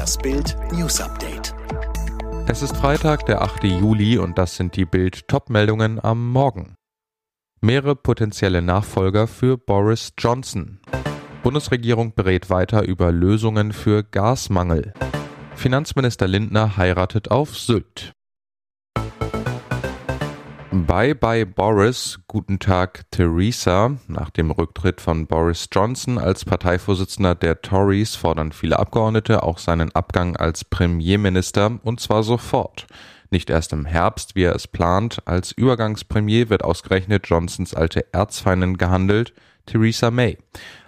Das Bild News Update. Es ist Freitag, der 8. Juli und das sind die Bild Topmeldungen am Morgen. Mehrere potenzielle Nachfolger für Boris Johnson. Bundesregierung berät weiter über Lösungen für Gasmangel. Finanzminister Lindner heiratet auf Sylt. Bye bye Boris, guten Tag Theresa. Nach dem Rücktritt von Boris Johnson als Parteivorsitzender der Tories fordern viele Abgeordnete auch seinen Abgang als Premierminister und zwar sofort. Nicht erst im Herbst, wie er es plant. Als Übergangspremier wird ausgerechnet Johnsons alte Erzfeindin gehandelt, Theresa May.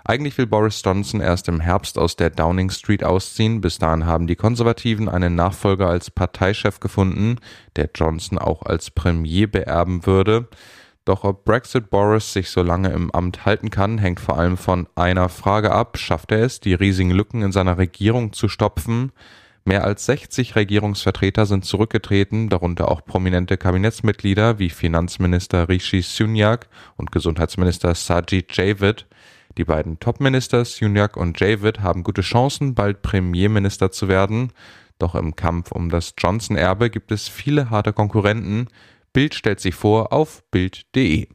Eigentlich will Boris Johnson erst im Herbst aus der Downing Street ausziehen. Bis dahin haben die Konservativen einen Nachfolger als Parteichef gefunden, der Johnson auch als Premier beerben würde. Doch ob Brexit Boris sich so lange im Amt halten kann, hängt vor allem von einer Frage ab. Schafft er es, die riesigen Lücken in seiner Regierung zu stopfen? Mehr als 60 Regierungsvertreter sind zurückgetreten, darunter auch prominente Kabinettsmitglieder wie Finanzminister Rishi Sunak und Gesundheitsminister Sajid Javid. Die beiden Topminister Sunak und Javid haben gute Chancen, bald Premierminister zu werden. Doch im Kampf um das Johnson-Erbe gibt es viele harte Konkurrenten. Bild stellt sich vor auf Bild.de.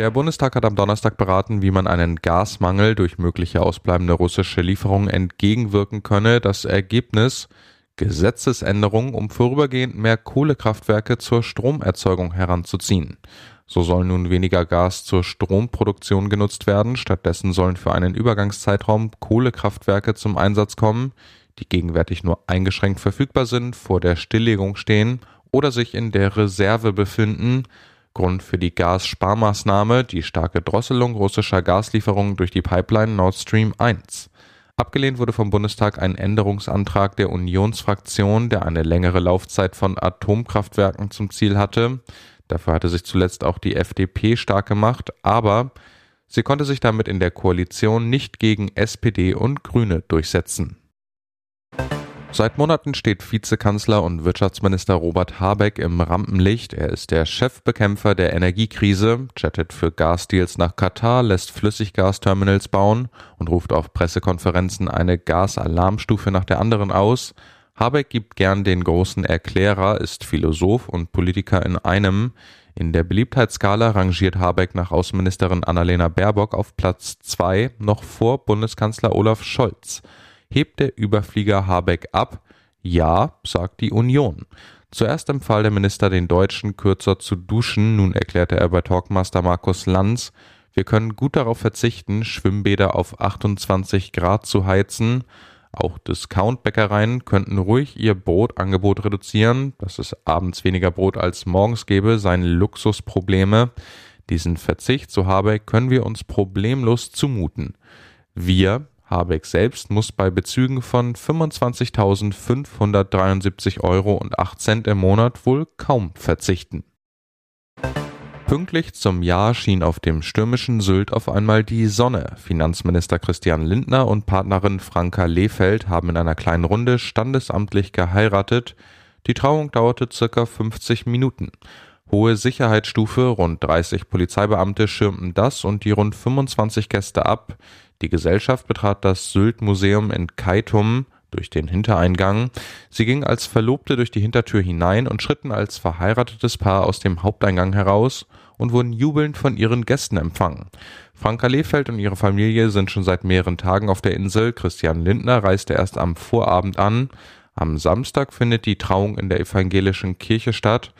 Der Bundestag hat am Donnerstag beraten, wie man einen Gasmangel durch mögliche ausbleibende russische Lieferungen entgegenwirken könne. Das Ergebnis Gesetzesänderung, um vorübergehend mehr Kohlekraftwerke zur Stromerzeugung heranzuziehen. So soll nun weniger Gas zur Stromproduktion genutzt werden, stattdessen sollen für einen Übergangszeitraum Kohlekraftwerke zum Einsatz kommen, die gegenwärtig nur eingeschränkt verfügbar sind, vor der Stilllegung stehen oder sich in der Reserve befinden. Grund für die Gassparmaßnahme die starke Drosselung russischer Gaslieferungen durch die Pipeline Nord Stream 1. Abgelehnt wurde vom Bundestag ein Änderungsantrag der Unionsfraktion, der eine längere Laufzeit von Atomkraftwerken zum Ziel hatte. Dafür hatte sich zuletzt auch die FDP stark gemacht, aber sie konnte sich damit in der Koalition nicht gegen SPD und Grüne durchsetzen. Seit Monaten steht Vizekanzler und Wirtschaftsminister Robert Habeck im Rampenlicht. Er ist der Chefbekämpfer der Energiekrise, chattet für Gasdeals nach Katar, lässt Flüssiggasterminals bauen und ruft auf Pressekonferenzen eine Gasalarmstufe nach der anderen aus. Habeck gibt gern den großen Erklärer, ist Philosoph und Politiker in einem. In der Beliebtheitsskala rangiert Habeck nach Außenministerin Annalena Baerbock auf Platz zwei, noch vor Bundeskanzler Olaf Scholz. Hebt der Überflieger Habeck ab? Ja, sagt die Union. Zuerst empfahl der Minister den Deutschen kürzer zu duschen, nun erklärte er bei Talkmaster Markus Lanz, wir können gut darauf verzichten, Schwimmbäder auf 28 Grad zu heizen. Auch Discount-Bäckereien könnten ruhig ihr Brotangebot reduzieren. Dass es abends weniger Brot als morgens gäbe, seien Luxusprobleme. Diesen Verzicht, so Habeck, können wir uns problemlos zumuten. Wir, Habeck selbst, muss bei Bezügen von 25.573 Euro und 8 Cent im Monat wohl kaum verzichten. Pünktlich zum Jahr schien auf dem stürmischen Sylt auf einmal die Sonne. Finanzminister Christian Lindner und Partnerin Franka Lehfeld haben in einer kleinen Runde standesamtlich geheiratet. Die Trauung dauerte circa 50 Minuten. Hohe Sicherheitsstufe, rund 30 Polizeibeamte schirmten das und die rund 25 Gäste ab. Die Gesellschaft betrat das Sylt-Museum in Keitum durch den Hintereingang. Sie ging als Verlobte durch die Hintertür hinein und schritten als verheiratetes Paar aus dem Haupteingang heraus und wurden jubelnd von ihren Gästen empfangen. Franka Lehfeld und ihre Familie sind schon seit mehreren Tagen auf der Insel. Christian Lindner reiste erst am Vorabend an. Am Samstag findet die Trauung in der evangelischen Kirche statt.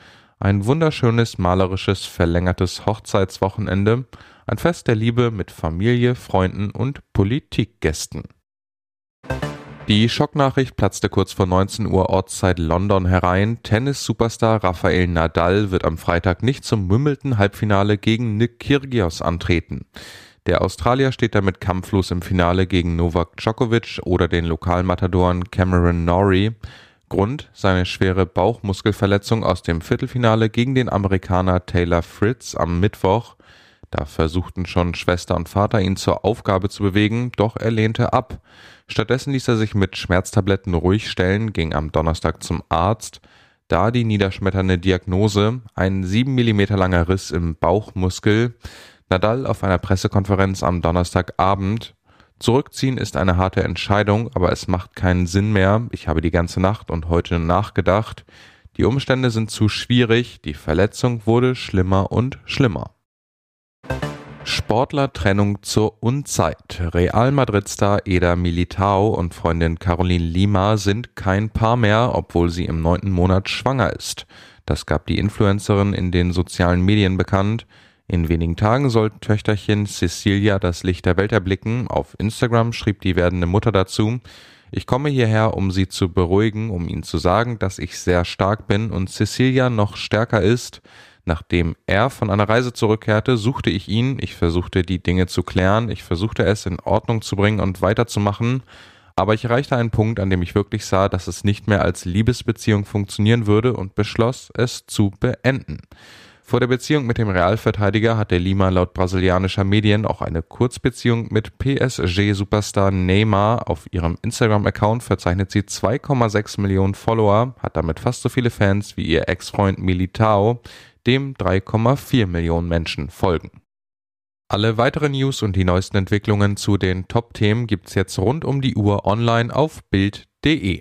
Ein wunderschönes, malerisches, verlängertes Hochzeitswochenende. Ein Fest der Liebe mit Familie, Freunden und Politikgästen. Die Schocknachricht platzte kurz vor 19 Uhr Ortszeit London herein. Tennis-Superstar Rafael Nadal wird am Freitag nicht zum Wimbledon-Halbfinale gegen Nick Kyrgios antreten. Der Australier steht damit kampflos im Finale gegen Novak Djokovic oder den Lokalmatadoren Cameron Norrie. Grund seine schwere Bauchmuskelverletzung aus dem Viertelfinale gegen den Amerikaner Taylor Fritz am Mittwoch. Da versuchten schon Schwester und Vater ihn zur Aufgabe zu bewegen, doch er lehnte ab. Stattdessen ließ er sich mit Schmerztabletten ruhig stellen, ging am Donnerstag zum Arzt. Da die niederschmetternde Diagnose, ein sieben Millimeter langer Riss im Bauchmuskel. Nadal auf einer Pressekonferenz am Donnerstagabend. Zurückziehen ist eine harte Entscheidung, aber es macht keinen Sinn mehr. Ich habe die ganze Nacht und heute nachgedacht. Die Umstände sind zu schwierig, die Verletzung wurde schlimmer und schlimmer. Sportlertrennung zur Unzeit. Real Madrid-Star Eda Militao und Freundin Caroline Lima sind kein Paar mehr, obwohl sie im neunten Monat schwanger ist. Das gab die Influencerin in den sozialen Medien bekannt. In wenigen Tagen soll Töchterchen Cecilia das Licht der Welt erblicken. Auf Instagram schrieb die werdende Mutter dazu, ich komme hierher, um sie zu beruhigen, um ihnen zu sagen, dass ich sehr stark bin und Cecilia noch stärker ist. Nachdem er von einer Reise zurückkehrte, suchte ich ihn, ich versuchte die Dinge zu klären, ich versuchte es in Ordnung zu bringen und weiterzumachen, aber ich erreichte einen Punkt, an dem ich wirklich sah, dass es nicht mehr als Liebesbeziehung funktionieren würde und beschloss, es zu beenden. Vor der Beziehung mit dem Realverteidiger hatte Lima laut brasilianischer Medien auch eine Kurzbeziehung mit PSG-Superstar Neymar. Auf ihrem Instagram-Account verzeichnet sie 2,6 Millionen Follower, hat damit fast so viele Fans wie ihr Ex-Freund Militao, dem 3,4 Millionen Menschen folgen. Alle weiteren News und die neuesten Entwicklungen zu den Top-Themen gibt's jetzt rund um die Uhr online auf Bild.de.